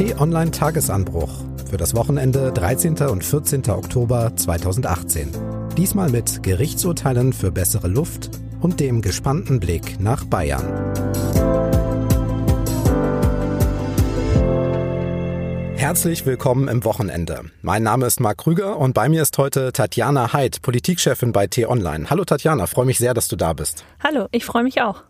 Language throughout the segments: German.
T-Online Tagesanbruch für das Wochenende 13. und 14. Oktober 2018. Diesmal mit Gerichtsurteilen für bessere Luft und dem gespannten Blick nach Bayern. Herzlich willkommen im Wochenende. Mein Name ist Marc Krüger und bei mir ist heute Tatjana Heid, Politikchefin bei T-Online. Hallo Tatjana, freue mich sehr, dass du da bist. Hallo, ich freue mich auch.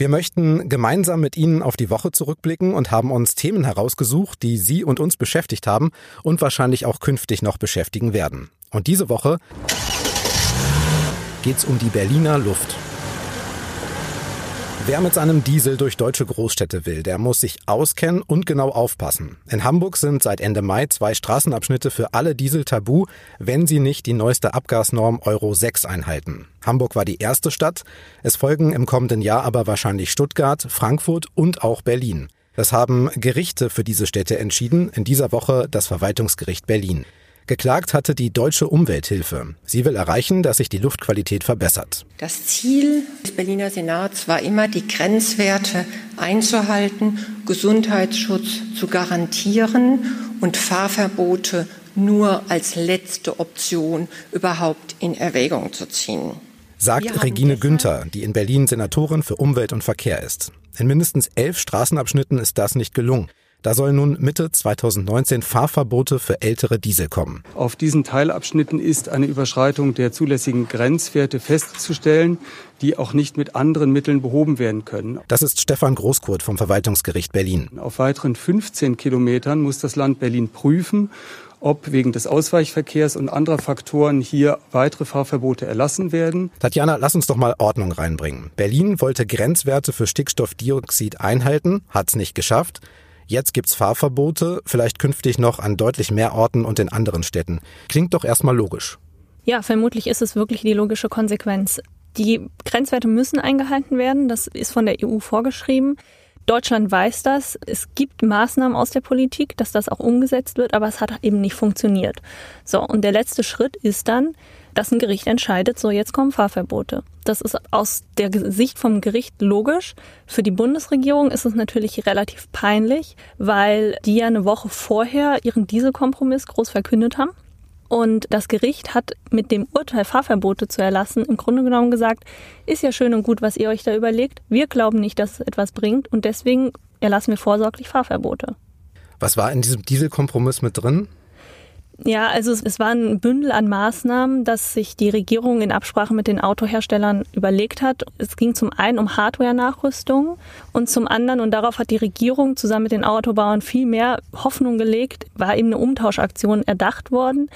Wir möchten gemeinsam mit Ihnen auf die Woche zurückblicken und haben uns Themen herausgesucht, die Sie und uns beschäftigt haben und wahrscheinlich auch künftig noch beschäftigen werden. Und diese Woche geht es um die Berliner Luft. Wer mit seinem Diesel durch deutsche Großstädte will, der muss sich auskennen und genau aufpassen. In Hamburg sind seit Ende Mai zwei Straßenabschnitte für alle Diesel tabu, wenn sie nicht die neueste Abgasnorm Euro 6 einhalten. Hamburg war die erste Stadt. Es folgen im kommenden Jahr aber wahrscheinlich Stuttgart, Frankfurt und auch Berlin. Das haben Gerichte für diese Städte entschieden, in dieser Woche das Verwaltungsgericht Berlin. Geklagt hatte die Deutsche Umwelthilfe. Sie will erreichen, dass sich die Luftqualität verbessert. Das Ziel des Berliner Senats war immer, die Grenzwerte einzuhalten, Gesundheitsschutz zu garantieren und Fahrverbote nur als letzte Option überhaupt in Erwägung zu ziehen. Sagt Regine Günther, die in Berlin Senatorin für Umwelt und Verkehr ist. In mindestens elf Straßenabschnitten ist das nicht gelungen. Da sollen nun Mitte 2019 Fahrverbote für ältere Diesel kommen. Auf diesen Teilabschnitten ist eine Überschreitung der zulässigen Grenzwerte festzustellen, die auch nicht mit anderen Mitteln behoben werden können. Das ist Stefan Großkurt vom Verwaltungsgericht Berlin. Auf weiteren 15 Kilometern muss das Land Berlin prüfen, ob wegen des Ausweichverkehrs und anderer Faktoren hier weitere Fahrverbote erlassen werden. Tatjana, lass uns doch mal Ordnung reinbringen. Berlin wollte Grenzwerte für Stickstoffdioxid einhalten, hat es nicht geschafft. Jetzt gibt's Fahrverbote, vielleicht künftig noch an deutlich mehr Orten und in anderen Städten. Klingt doch erstmal logisch. Ja, vermutlich ist es wirklich die logische Konsequenz. Die Grenzwerte müssen eingehalten werden, das ist von der EU vorgeschrieben. Deutschland weiß das. Es gibt Maßnahmen aus der Politik, dass das auch umgesetzt wird, aber es hat eben nicht funktioniert. So, und der letzte Schritt ist dann, dass ein Gericht entscheidet, so jetzt kommen Fahrverbote. Das ist aus der Sicht vom Gericht logisch. Für die Bundesregierung ist es natürlich relativ peinlich, weil die ja eine Woche vorher ihren Dieselkompromiss groß verkündet haben. Und das Gericht hat mit dem Urteil Fahrverbote zu erlassen im Grunde genommen gesagt, ist ja schön und gut, was ihr euch da überlegt. Wir glauben nicht, dass es etwas bringt und deswegen erlassen wir vorsorglich Fahrverbote. Was war in diesem Dieselkompromiss mit drin? Ja, also es, war ein Bündel an Maßnahmen, das sich die Regierung in Absprache mit den Autoherstellern überlegt hat. Es ging zum einen um Hardware-Nachrüstung und zum anderen, und darauf hat die Regierung zusammen mit den Autobauern viel mehr Hoffnung gelegt, war eben eine Umtauschaktion erdacht worden,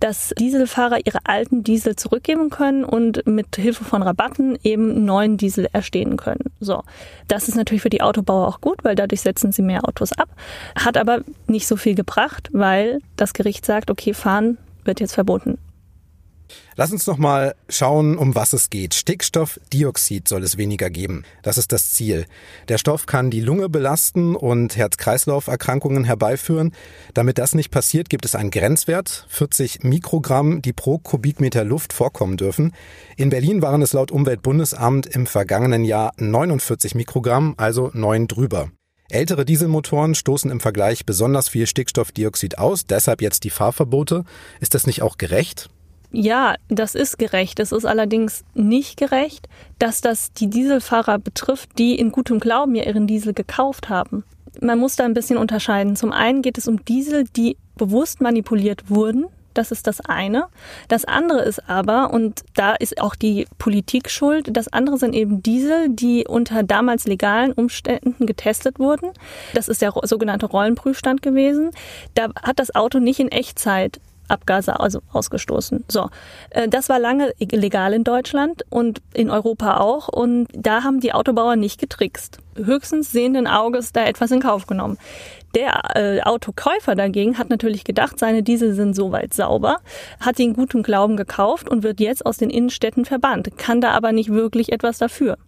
dass Dieselfahrer ihre alten Diesel zurückgeben können und mit Hilfe von Rabatten eben neuen Diesel erstehen können. So. Das ist natürlich für die Autobauer auch gut, weil dadurch setzen sie mehr Autos ab. Hat aber nicht so viel gebracht, weil das Gericht sagt, okay, fahren wird jetzt verboten. Lass uns noch mal schauen, um was es geht. Stickstoffdioxid soll es weniger geben. Das ist das Ziel. Der Stoff kann die Lunge belasten und Herz-Kreislauf-Erkrankungen herbeiführen. Damit das nicht passiert, gibt es einen Grenzwert, 40 Mikrogramm, die pro Kubikmeter Luft vorkommen dürfen. In Berlin waren es laut Umweltbundesamt im vergangenen Jahr 49 Mikrogramm, also neun drüber. Ältere Dieselmotoren stoßen im Vergleich besonders viel Stickstoffdioxid aus, deshalb jetzt die Fahrverbote. Ist das nicht auch gerecht? Ja, das ist gerecht. Es ist allerdings nicht gerecht, dass das die Dieselfahrer betrifft, die in gutem Glauben ja ihren Diesel gekauft haben. Man muss da ein bisschen unterscheiden. Zum einen geht es um Diesel, die bewusst manipuliert wurden das ist das eine. Das andere ist aber, und da ist auch die Politik schuld, das andere sind eben Diesel, die unter damals legalen Umständen getestet wurden. Das ist der sogenannte Rollenprüfstand gewesen. Da hat das Auto nicht in Echtzeit Abgase also ausgestoßen. So, äh, das war lange legal in Deutschland und in Europa auch und da haben die Autobauer nicht getrickst. Höchstens sehenden Auges da etwas in Kauf genommen. Der äh, Autokäufer dagegen hat natürlich gedacht, seine Diesel sind soweit sauber, hat sie in gutem Glauben gekauft und wird jetzt aus den Innenstädten verbannt, kann da aber nicht wirklich etwas dafür.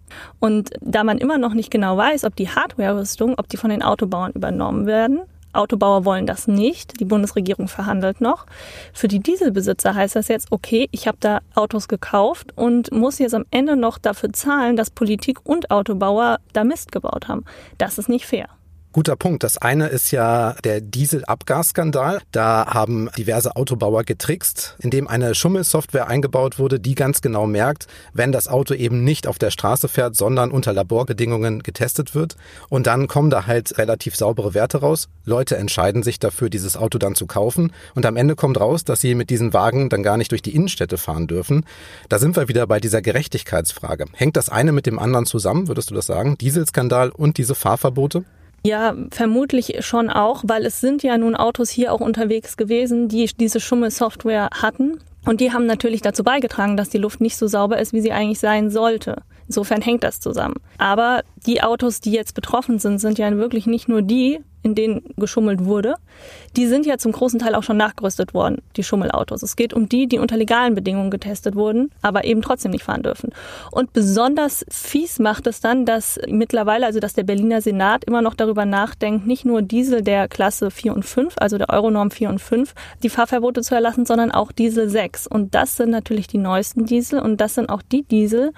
Und da man immer noch nicht genau weiß, ob die Hardware-Rüstung, ob die von den Autobauern übernommen werden, Autobauer wollen das nicht. Die Bundesregierung verhandelt noch. Für die Dieselbesitzer heißt das jetzt, okay, ich habe da Autos gekauft und muss jetzt am Ende noch dafür zahlen, dass Politik und Autobauer da Mist gebaut haben. Das ist nicht fair. Guter Punkt. Das eine ist ja der Dieselabgasskandal. Da haben diverse Autobauer getrickst, indem eine Schummelsoftware eingebaut wurde, die ganz genau merkt, wenn das Auto eben nicht auf der Straße fährt, sondern unter Laborbedingungen getestet wird. Und dann kommen da halt relativ saubere Werte raus. Leute entscheiden sich dafür, dieses Auto dann zu kaufen. Und am Ende kommt raus, dass sie mit diesen Wagen dann gar nicht durch die Innenstädte fahren dürfen. Da sind wir wieder bei dieser Gerechtigkeitsfrage. Hängt das eine mit dem anderen zusammen, würdest du das sagen? Dieselskandal und diese Fahrverbote? Ja, vermutlich schon auch, weil es sind ja nun Autos hier auch unterwegs gewesen, die diese Schummelsoftware hatten. Und die haben natürlich dazu beigetragen, dass die Luft nicht so sauber ist, wie sie eigentlich sein sollte. Insofern hängt das zusammen. Aber die Autos, die jetzt betroffen sind, sind ja wirklich nicht nur die, in denen geschummelt wurde, die sind ja zum großen Teil auch schon nachgerüstet worden, die Schummelautos. Es geht um die, die unter legalen Bedingungen getestet wurden, aber eben trotzdem nicht fahren dürfen. Und besonders fies macht es dann, dass mittlerweile, also dass der Berliner Senat immer noch darüber nachdenkt, nicht nur Diesel der Klasse 4 und 5, also der Euronorm 4 und 5, die Fahrverbote zu erlassen, sondern auch Diesel 6. Und das sind natürlich die neuesten Diesel und das sind auch die Diesel,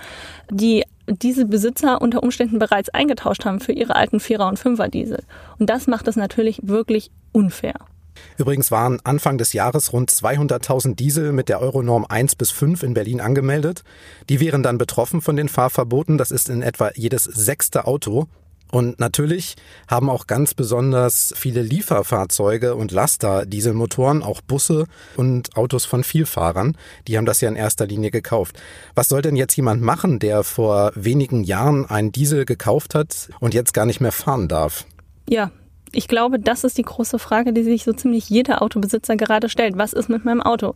die diese Besitzer unter Umständen bereits eingetauscht haben für ihre alten Vierer- und Fünfer-Diesel. Und das macht es natürlich wirklich unfair. Übrigens waren Anfang des Jahres rund 200.000 Diesel mit der Euronorm 1 bis 5 in Berlin angemeldet. Die wären dann betroffen von den Fahrverboten. Das ist in etwa jedes sechste Auto. Und natürlich haben auch ganz besonders viele Lieferfahrzeuge und Laster Dieselmotoren, auch Busse und Autos von Vielfahrern. Die haben das ja in erster Linie gekauft. Was soll denn jetzt jemand machen, der vor wenigen Jahren einen Diesel gekauft hat und jetzt gar nicht mehr fahren darf? Ja, ich glaube, das ist die große Frage, die sich so ziemlich jeder Autobesitzer gerade stellt. Was ist mit meinem Auto?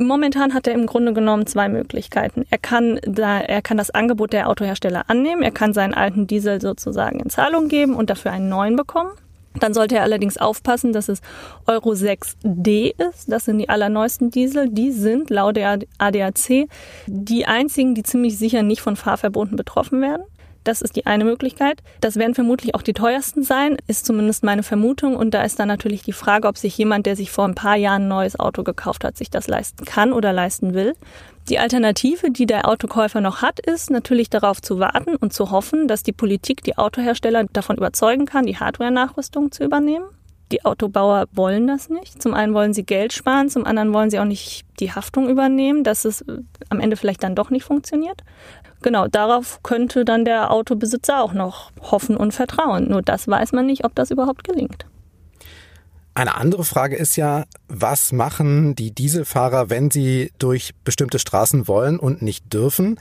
Momentan hat er im Grunde genommen zwei Möglichkeiten. Er kann da, er kann das Angebot der Autohersteller annehmen. Er kann seinen alten Diesel sozusagen in Zahlung geben und dafür einen neuen bekommen. Dann sollte er allerdings aufpassen, dass es Euro 6D ist. Das sind die allerneuesten Diesel. Die sind laut der ADAC die einzigen, die ziemlich sicher nicht von Fahrverboten betroffen werden. Das ist die eine Möglichkeit. Das werden vermutlich auch die teuersten sein, ist zumindest meine Vermutung. Und da ist dann natürlich die Frage, ob sich jemand, der sich vor ein paar Jahren ein neues Auto gekauft hat, sich das leisten kann oder leisten will. Die Alternative, die der Autokäufer noch hat, ist natürlich darauf zu warten und zu hoffen, dass die Politik die Autohersteller davon überzeugen kann, die Hardware-Nachrüstung zu übernehmen. Die Autobauer wollen das nicht. Zum einen wollen sie Geld sparen, zum anderen wollen sie auch nicht die Haftung übernehmen, dass es am Ende vielleicht dann doch nicht funktioniert. Genau, darauf könnte dann der Autobesitzer auch noch hoffen und vertrauen. Nur das weiß man nicht, ob das überhaupt gelingt. Eine andere Frage ist ja, was machen die Dieselfahrer, wenn sie durch bestimmte Straßen wollen und nicht dürfen?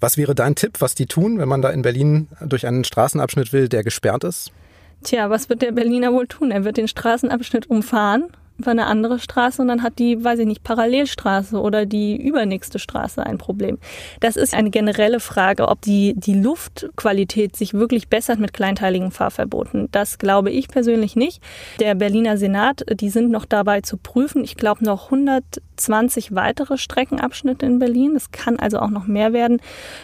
Was wäre dein Tipp, was die tun, wenn man da in Berlin durch einen Straßenabschnitt will, der gesperrt ist? Tja, was wird der Berliner wohl tun? Er wird den Straßenabschnitt umfahren über eine andere Straße und dann hat die, weiß ich nicht, Parallelstraße oder die übernächste Straße ein Problem. Das ist eine generelle Frage, ob die, die Luftqualität sich wirklich bessert mit kleinteiligen Fahrverboten. Das glaube ich persönlich nicht. Der Berliner Senat, die sind noch dabei zu prüfen. Ich glaube noch 120 weitere Streckenabschnitte in Berlin. Es kann also auch noch mehr werden.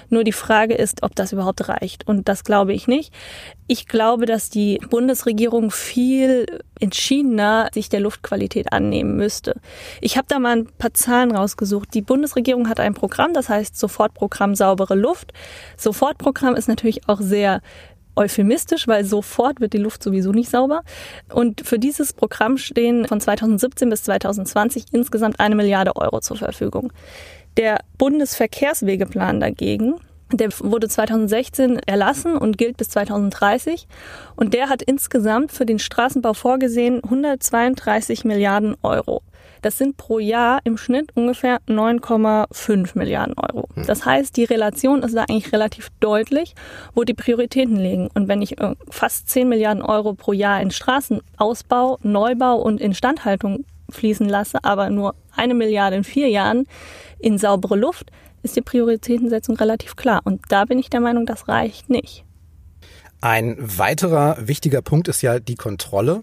Nur die Frage ist, ob das überhaupt reicht. Und das glaube ich nicht. Ich glaube, dass die Bundesregierung viel entschiedener sich der Luftqualität annehmen müsste. Ich habe da mal ein paar Zahlen rausgesucht. Die Bundesregierung hat ein Programm, das heißt Sofortprogramm saubere Luft. Sofortprogramm ist natürlich auch sehr euphemistisch, weil sofort wird die Luft sowieso nicht sauber. Und für dieses Programm stehen von 2017 bis 2020 insgesamt eine Milliarde Euro zur Verfügung. Der Bundesverkehrswegeplan dagegen der wurde 2016 erlassen und gilt bis 2030. Und der hat insgesamt für den Straßenbau vorgesehen 132 Milliarden Euro. Das sind pro Jahr im Schnitt ungefähr 9,5 Milliarden Euro. Hm. Das heißt, die Relation ist da eigentlich relativ deutlich, wo die Prioritäten liegen. Und wenn ich äh, fast 10 Milliarden Euro pro Jahr in Straßenausbau, Neubau und Instandhaltung fließen lasse, aber nur eine Milliarde in vier Jahren in saubere Luft, ist die Prioritätensetzung relativ klar. Und da bin ich der Meinung, das reicht nicht. Ein weiterer wichtiger Punkt ist ja die Kontrolle.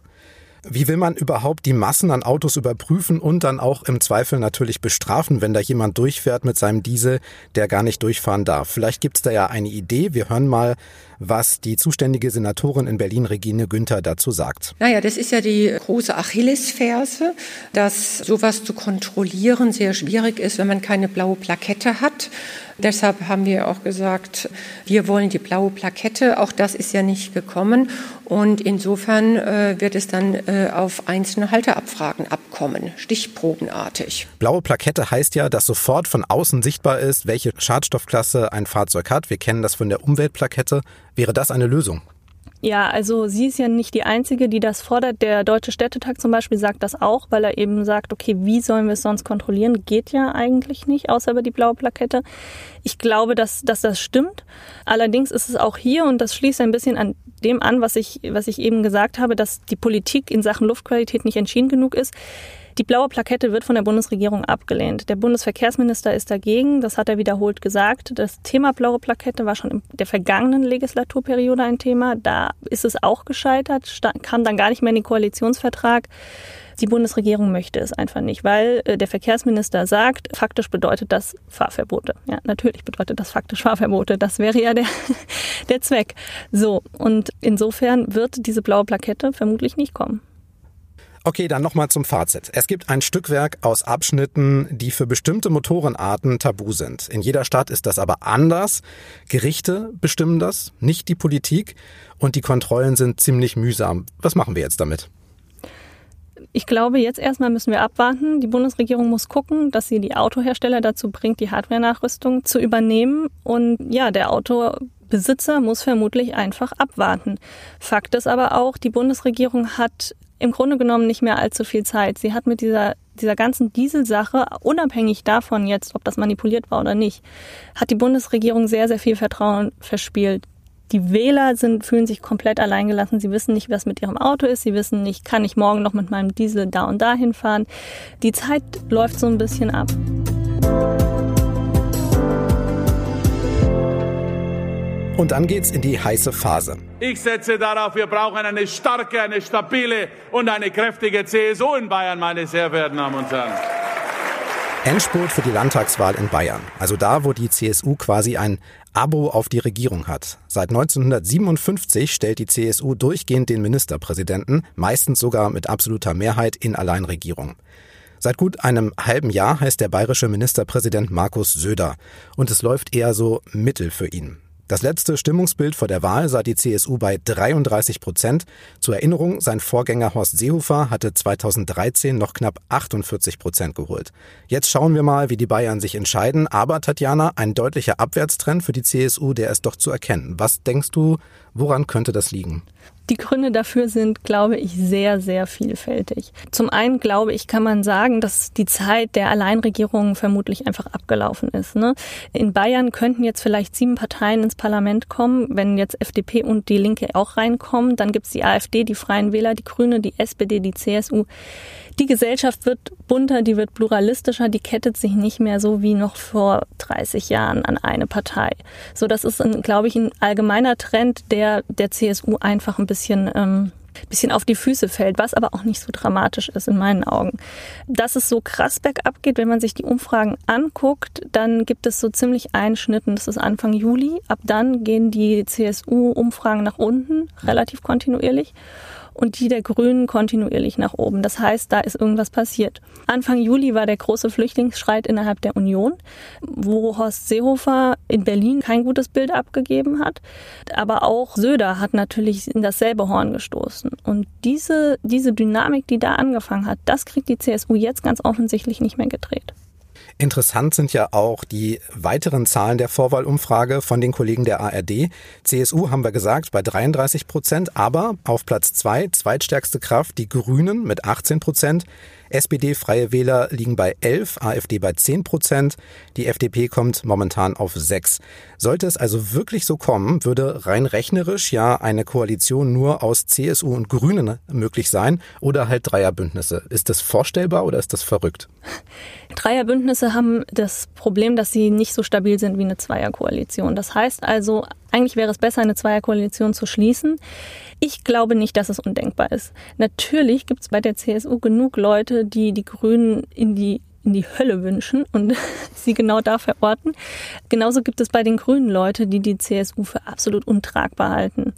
Wie will man überhaupt die Massen an Autos überprüfen und dann auch im Zweifel natürlich bestrafen, wenn da jemand durchfährt mit seinem Diesel, der gar nicht durchfahren darf? Vielleicht gibt's da ja eine Idee. Wir hören mal, was die zuständige Senatorin in Berlin, Regine Günther, dazu sagt. Naja, das ist ja die große Achillesferse, dass sowas zu kontrollieren sehr schwierig ist, wenn man keine blaue Plakette hat. Deshalb haben wir auch gesagt, wir wollen die blaue Plakette. Auch das ist ja nicht gekommen. Und insofern äh, wird es dann äh, auf einzelne Halteabfragen abkommen, stichprobenartig. Blaue Plakette heißt ja, dass sofort von außen sichtbar ist, welche Schadstoffklasse ein Fahrzeug hat. Wir kennen das von der Umweltplakette. Wäre das eine Lösung? Ja, also sie ist ja nicht die Einzige, die das fordert. Der Deutsche Städtetag zum Beispiel sagt das auch, weil er eben sagt, okay, wie sollen wir es sonst kontrollieren? Geht ja eigentlich nicht, außer über die blaue Plakette. Ich glaube, dass, dass das stimmt. Allerdings ist es auch hier, und das schließt ein bisschen an dem an, was ich, was ich eben gesagt habe, dass die Politik in Sachen Luftqualität nicht entschieden genug ist. Die blaue Plakette wird von der Bundesregierung abgelehnt. Der Bundesverkehrsminister ist dagegen, das hat er wiederholt gesagt. Das Thema blaue Plakette war schon in der vergangenen Legislaturperiode ein Thema. Da ist es auch gescheitert, kam dann gar nicht mehr in den Koalitionsvertrag. Die Bundesregierung möchte es einfach nicht, weil äh, der Verkehrsminister sagt, faktisch bedeutet das Fahrverbote. Ja, natürlich bedeutet das faktisch Fahrverbote. Das wäre ja der, der Zweck. So, und insofern wird diese blaue Plakette vermutlich nicht kommen. Okay, dann nochmal zum Fazit. Es gibt ein Stückwerk aus Abschnitten, die für bestimmte Motorenarten tabu sind. In jeder Stadt ist das aber anders. Gerichte bestimmen das, nicht die Politik. Und die Kontrollen sind ziemlich mühsam. Was machen wir jetzt damit? Ich glaube, jetzt erstmal müssen wir abwarten. Die Bundesregierung muss gucken, dass sie die Autohersteller dazu bringt, die Hardware-Nachrüstung zu übernehmen. Und ja, der Autobesitzer muss vermutlich einfach abwarten. Fakt ist aber auch, die Bundesregierung hat im Grunde genommen nicht mehr allzu viel Zeit. Sie hat mit dieser, dieser ganzen Dieselsache, unabhängig davon jetzt, ob das manipuliert war oder nicht, hat die Bundesregierung sehr, sehr viel Vertrauen verspielt. Die Wähler sind, fühlen sich komplett alleingelassen. Sie wissen nicht, was mit ihrem Auto ist. Sie wissen nicht, kann ich morgen noch mit meinem Diesel da und da hinfahren. Die Zeit läuft so ein bisschen ab. Und dann geht's in die heiße Phase. Ich setze darauf, wir brauchen eine starke, eine stabile und eine kräftige CSU in Bayern, meine sehr verehrten Damen und Herren. Endspurt für die Landtagswahl in Bayern. Also da, wo die CSU quasi ein Abo auf die Regierung hat. Seit 1957 stellt die CSU durchgehend den Ministerpräsidenten, meistens sogar mit absoluter Mehrheit in Alleinregierung. Seit gut einem halben Jahr heißt der bayerische Ministerpräsident Markus Söder und es läuft eher so mittel für ihn. Das letzte Stimmungsbild vor der Wahl sah die CSU bei 33 Prozent. Zur Erinnerung, sein Vorgänger Horst Seehofer hatte 2013 noch knapp 48 Prozent geholt. Jetzt schauen wir mal, wie die Bayern sich entscheiden. Aber Tatjana, ein deutlicher Abwärtstrend für die CSU, der ist doch zu erkennen. Was denkst du, woran könnte das liegen? Die Gründe dafür sind, glaube ich, sehr, sehr vielfältig. Zum einen, glaube ich, kann man sagen, dass die Zeit der Alleinregierung vermutlich einfach abgelaufen ist. Ne? In Bayern könnten jetzt vielleicht sieben Parteien ins Parlament kommen. Wenn jetzt FDP und die Linke auch reinkommen, dann gibt es die AfD, die Freien Wähler, die Grüne, die SPD, die CSU. Die Gesellschaft wird bunter, die wird pluralistischer, die kettet sich nicht mehr so wie noch vor 30 Jahren an eine Partei. So, das ist, ein, glaube ich, ein allgemeiner Trend, der der CSU einfach ein bisschen ähm, bisschen auf die Füße fällt, was aber auch nicht so dramatisch ist in meinen Augen. Dass es so krass bergab geht, wenn man sich die Umfragen anguckt, dann gibt es so ziemlich Einschnitten. Das ist Anfang Juli. Ab dann gehen die CSU-Umfragen nach unten, relativ kontinuierlich und die der Grünen kontinuierlich nach oben. Das heißt, da ist irgendwas passiert. Anfang Juli war der große Flüchtlingsstreit innerhalb der Union, wo Horst Seehofer in Berlin kein gutes Bild abgegeben hat. Aber auch Söder hat natürlich in dasselbe Horn gestoßen. Und diese, diese Dynamik, die da angefangen hat, das kriegt die CSU jetzt ganz offensichtlich nicht mehr gedreht. Interessant sind ja auch die weiteren Zahlen der Vorwahlumfrage von den Kollegen der ARD. CSU haben wir gesagt bei 33 Prozent, aber auf Platz zwei, zweitstärkste Kraft, die Grünen mit 18 Prozent. SPD, Freie Wähler liegen bei 11, AfD bei 10 Prozent. Die FDP kommt momentan auf 6. Sollte es also wirklich so kommen, würde rein rechnerisch ja eine Koalition nur aus CSU und Grünen möglich sein oder halt Dreierbündnisse. Ist das vorstellbar oder ist das verrückt? Dreierbündnisse haben das Problem, dass sie nicht so stabil sind wie eine Zweierkoalition. Das heißt also, eigentlich wäre es besser, eine Zweierkoalition zu schließen. Ich glaube nicht, dass es undenkbar ist. Natürlich gibt es bei der CSU genug Leute, die die Grünen in die in die Hölle wünschen und sie genau da verorten. Genauso gibt es bei den Grünen Leute, die die CSU für absolut untragbar halten.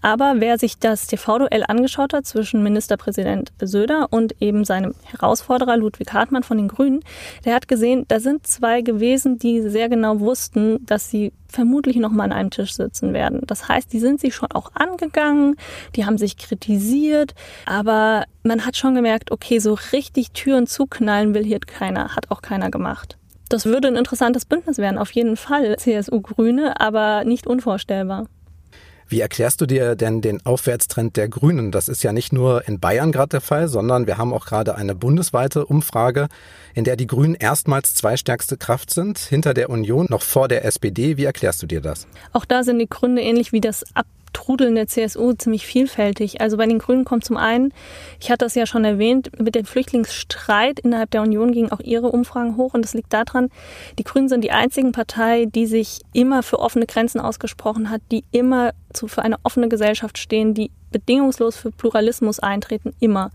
Aber wer sich das TV-Duell angeschaut hat zwischen Ministerpräsident Söder und eben seinem Herausforderer Ludwig Hartmann von den Grünen, der hat gesehen, da sind zwei gewesen, die sehr genau wussten, dass sie vermutlich noch mal an einem Tisch sitzen werden. Das heißt, die sind sich schon auch angegangen, die haben sich kritisiert, aber man hat schon gemerkt, okay, so richtig Türen zuknallen will hier keiner, hat auch keiner gemacht. Das würde ein interessantes Bündnis werden, auf jeden Fall CSU-Grüne, aber nicht unvorstellbar. Wie erklärst du dir denn den Aufwärtstrend der Grünen? Das ist ja nicht nur in Bayern gerade der Fall, sondern wir haben auch gerade eine bundesweite Umfrage, in der die Grünen erstmals zweistärkste Kraft sind, hinter der Union, noch vor der SPD. Wie erklärst du dir das? Auch da sind die Gründe ähnlich wie das Ab Trudeln der CSU ziemlich vielfältig. Also bei den Grünen kommt zum einen, ich hatte das ja schon erwähnt, mit dem Flüchtlingsstreit innerhalb der Union gingen auch ihre Umfragen hoch und das liegt daran, die Grünen sind die einzigen Partei, die sich immer für offene Grenzen ausgesprochen hat, die immer für eine offene Gesellschaft stehen, die bedingungslos für Pluralismus eintreten, immer.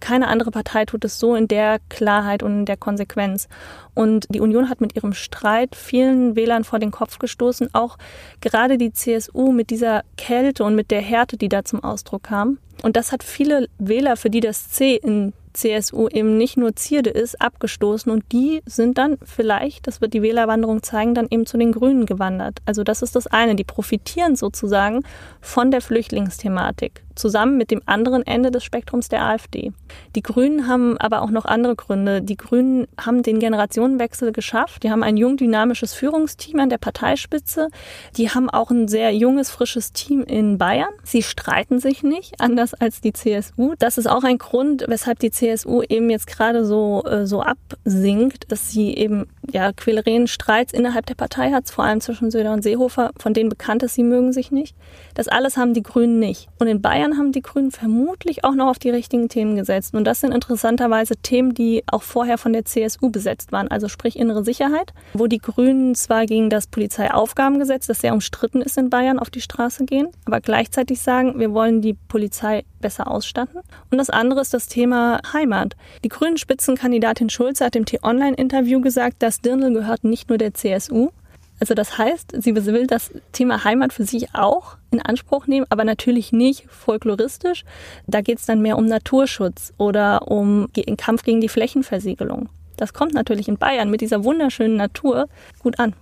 Keine andere Partei tut es so in der Klarheit und in der Konsequenz. Und die Union hat mit ihrem Streit vielen Wählern vor den Kopf gestoßen, auch gerade die CSU mit dieser Kälte und mit der Härte, die da zum Ausdruck kam. Und das hat viele Wähler, für die das C in CSU eben nicht nur Zierde ist, abgestoßen und die sind dann vielleicht, das wird die Wählerwanderung zeigen, dann eben zu den Grünen gewandert. Also das ist das eine, die profitieren sozusagen von der Flüchtlingsthematik zusammen mit dem anderen Ende des Spektrums der AfD. Die Grünen haben aber auch noch andere Gründe. Die Grünen haben den Generationenwechsel geschafft. Die haben ein jung dynamisches Führungsteam an der Parteispitze. Die haben auch ein sehr junges, frisches Team in Bayern. Sie streiten sich nicht, anders als die CSU. Das ist auch ein Grund, weshalb die CSU eben jetzt gerade so, äh, so absinkt, dass sie eben ja, Quälereien, Streits innerhalb der Partei hat, vor allem zwischen Söder und Seehofer, von denen bekannt ist, sie mögen sich nicht. Das alles haben die Grünen nicht. Und in Bayern haben die Grünen vermutlich auch noch auf die richtigen Themen gesetzt. Und das sind interessanterweise Themen, die auch vorher von der CSU besetzt waren, also sprich innere Sicherheit, wo die Grünen zwar gegen das Polizeiaufgabengesetz, das sehr umstritten ist in Bayern, auf die Straße gehen, aber gleichzeitig sagen, wir wollen die Polizei besser ausstatten. Und das andere ist das Thema Heimat. Die grünen Spitzenkandidatin Schulze hat im T-Online-Interview gesagt, das Dirndl gehört nicht nur der CSU. Also das heißt, sie will das Thema Heimat für sich auch in Anspruch nehmen, aber natürlich nicht folkloristisch. Da geht es dann mehr um Naturschutz oder um den Kampf gegen die Flächenversiegelung. Das kommt natürlich in Bayern mit dieser wunderschönen Natur gut an.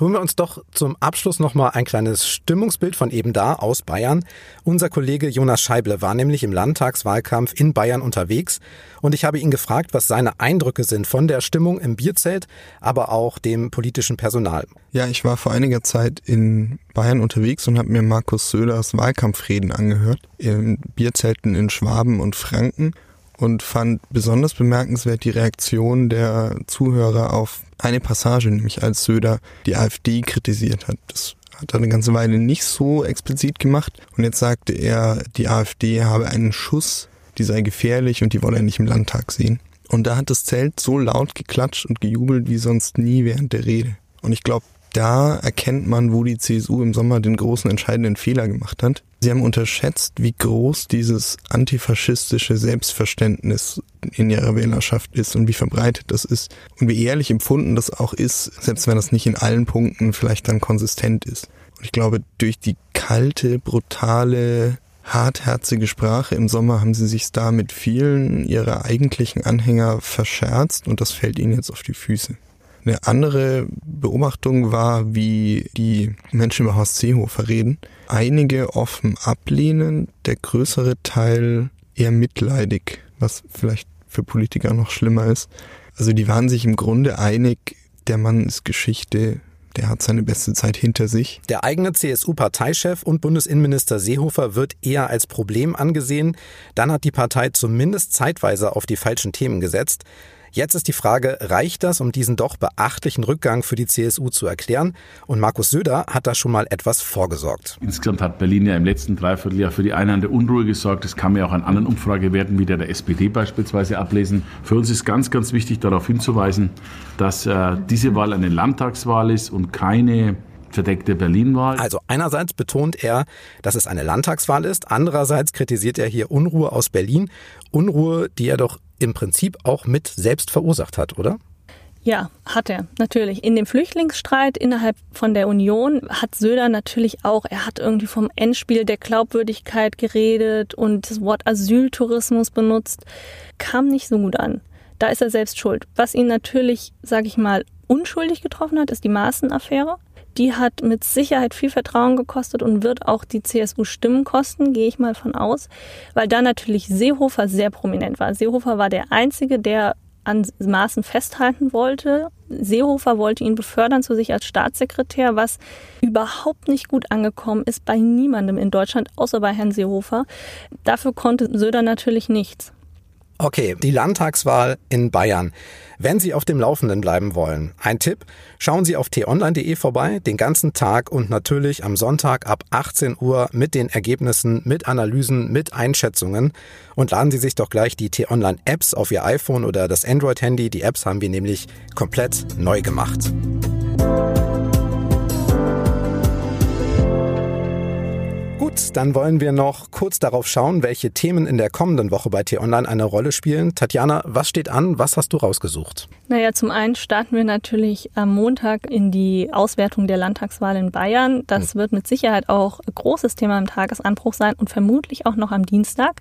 Tun wir uns doch zum Abschluss nochmal ein kleines Stimmungsbild von eben da aus Bayern. Unser Kollege Jonas Scheible war nämlich im Landtagswahlkampf in Bayern unterwegs und ich habe ihn gefragt, was seine Eindrücke sind von der Stimmung im Bierzelt, aber auch dem politischen Personal. Ja, ich war vor einiger Zeit in Bayern unterwegs und habe mir Markus Söders Wahlkampfreden angehört, in Bierzelten in Schwaben und Franken und fand besonders bemerkenswert die Reaktion der Zuhörer auf eine Passage, nämlich als Söder die AfD kritisiert hat. Das hat er eine ganze Weile nicht so explizit gemacht und jetzt sagte er, die AfD habe einen Schuss, die sei gefährlich und die wolle er nicht im Landtag sehen. Und da hat das Zelt so laut geklatscht und gejubelt wie sonst nie während der Rede. Und ich glaube, da erkennt man, wo die CSU im Sommer den großen entscheidenden Fehler gemacht hat. Sie haben unterschätzt, wie groß dieses antifaschistische Selbstverständnis in ihrer Wählerschaft ist und wie verbreitet das ist und wie ehrlich empfunden das auch ist, selbst wenn das nicht in allen Punkten vielleicht dann konsistent ist. Und ich glaube, durch die kalte, brutale, hartherzige Sprache im Sommer haben sie sich da mit vielen ihrer eigentlichen Anhänger verscherzt und das fällt ihnen jetzt auf die Füße. Eine andere Beobachtung war, wie die Menschen über Horst Seehofer reden. Einige offen ablehnen, der größere Teil eher mitleidig, was vielleicht für Politiker noch schlimmer ist. Also die waren sich im Grunde einig, der Mann ist Geschichte, der hat seine beste Zeit hinter sich. Der eigene CSU-Parteichef und Bundesinnenminister Seehofer wird eher als Problem angesehen. Dann hat die Partei zumindest zeitweise auf die falschen Themen gesetzt. Jetzt ist die Frage, reicht das, um diesen doch beachtlichen Rückgang für die CSU zu erklären? Und Markus Söder hat da schon mal etwas vorgesorgt. Insgesamt hat Berlin ja im letzten Dreivierteljahr für die Einheit der Unruhe gesorgt. Das kann man ja auch an anderen Umfragewerten wie der der SPD beispielsweise ablesen. Für uns ist ganz, ganz wichtig darauf hinzuweisen, dass äh, diese Wahl eine Landtagswahl ist und keine verdeckte Berlin-Wahl. Also einerseits betont er, dass es eine Landtagswahl ist, andererseits kritisiert er hier Unruhe aus Berlin, Unruhe, die er doch im Prinzip auch mit selbst verursacht hat, oder? Ja, hat er, natürlich. In dem Flüchtlingsstreit innerhalb von der Union hat Söder natürlich auch, er hat irgendwie vom Endspiel der Glaubwürdigkeit geredet und das Wort Asyltourismus benutzt. Kam nicht so gut an. Da ist er selbst schuld. Was ihn natürlich, sage ich mal, unschuldig getroffen hat, ist die Maßenaffäre. Die hat mit Sicherheit viel Vertrauen gekostet und wird auch die CSU Stimmen kosten, gehe ich mal von aus, weil da natürlich Seehofer sehr prominent war. Seehofer war der Einzige, der an Maßen festhalten wollte. Seehofer wollte ihn befördern zu sich als Staatssekretär, was überhaupt nicht gut angekommen ist bei niemandem in Deutschland, außer bei Herrn Seehofer. Dafür konnte Söder natürlich nichts. Okay, die Landtagswahl in Bayern. Wenn Sie auf dem Laufenden bleiben wollen, ein Tipp, schauen Sie auf t-online.de vorbei, den ganzen Tag und natürlich am Sonntag ab 18 Uhr mit den Ergebnissen, mit Analysen, mit Einschätzungen und laden Sie sich doch gleich die T-Online-Apps auf Ihr iPhone oder das Android-Handy. Die Apps haben wir nämlich komplett neu gemacht. Gut, dann wollen wir noch kurz darauf schauen, welche Themen in der kommenden Woche bei T-Online eine Rolle spielen. Tatjana, was steht an? Was hast du rausgesucht? Naja, zum einen starten wir natürlich am Montag in die Auswertung der Landtagswahl in Bayern. Das hm. wird mit Sicherheit auch ein großes Thema im Tagesanbruch sein und vermutlich auch noch am Dienstag.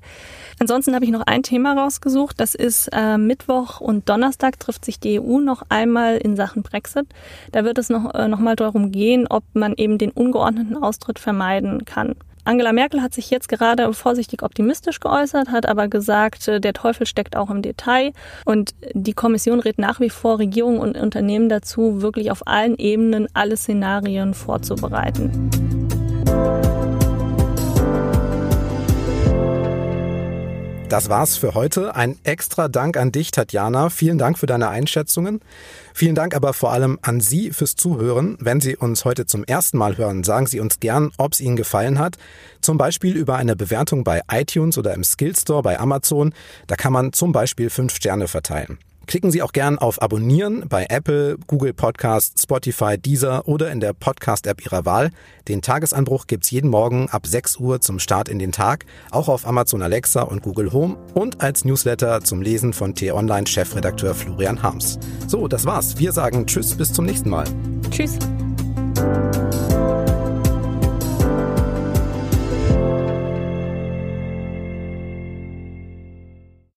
Ansonsten habe ich noch ein Thema rausgesucht. Das ist äh, Mittwoch und Donnerstag trifft sich die EU noch einmal in Sachen Brexit. Da wird es noch, äh, noch mal darum gehen, ob man eben den ungeordneten Austritt vermeiden kann. Angela Merkel hat sich jetzt gerade vorsichtig optimistisch geäußert, hat aber gesagt, äh, der Teufel steckt auch im Detail und die Kommission rät nach wie vor Regierungen und Unternehmen dazu, wirklich auf allen Ebenen alle Szenarien vorzubereiten. Das war's für heute. Ein extra Dank an dich, Tatjana. Vielen Dank für deine Einschätzungen. Vielen Dank aber vor allem an Sie fürs Zuhören. Wenn Sie uns heute zum ersten Mal hören, sagen Sie uns gern, ob es Ihnen gefallen hat. Zum Beispiel über eine Bewertung bei iTunes oder im Skillstore bei Amazon. Da kann man zum Beispiel fünf Sterne verteilen. Klicken Sie auch gern auf Abonnieren bei Apple, Google Podcasts, Spotify, Deezer oder in der Podcast-App Ihrer Wahl. Den Tagesanbruch gibt's jeden Morgen ab 6 Uhr zum Start in den Tag, auch auf Amazon Alexa und Google Home und als Newsletter zum Lesen von T-Online-Chefredakteur Florian Harms. So, das war's. Wir sagen Tschüss, bis zum nächsten Mal. Tschüss.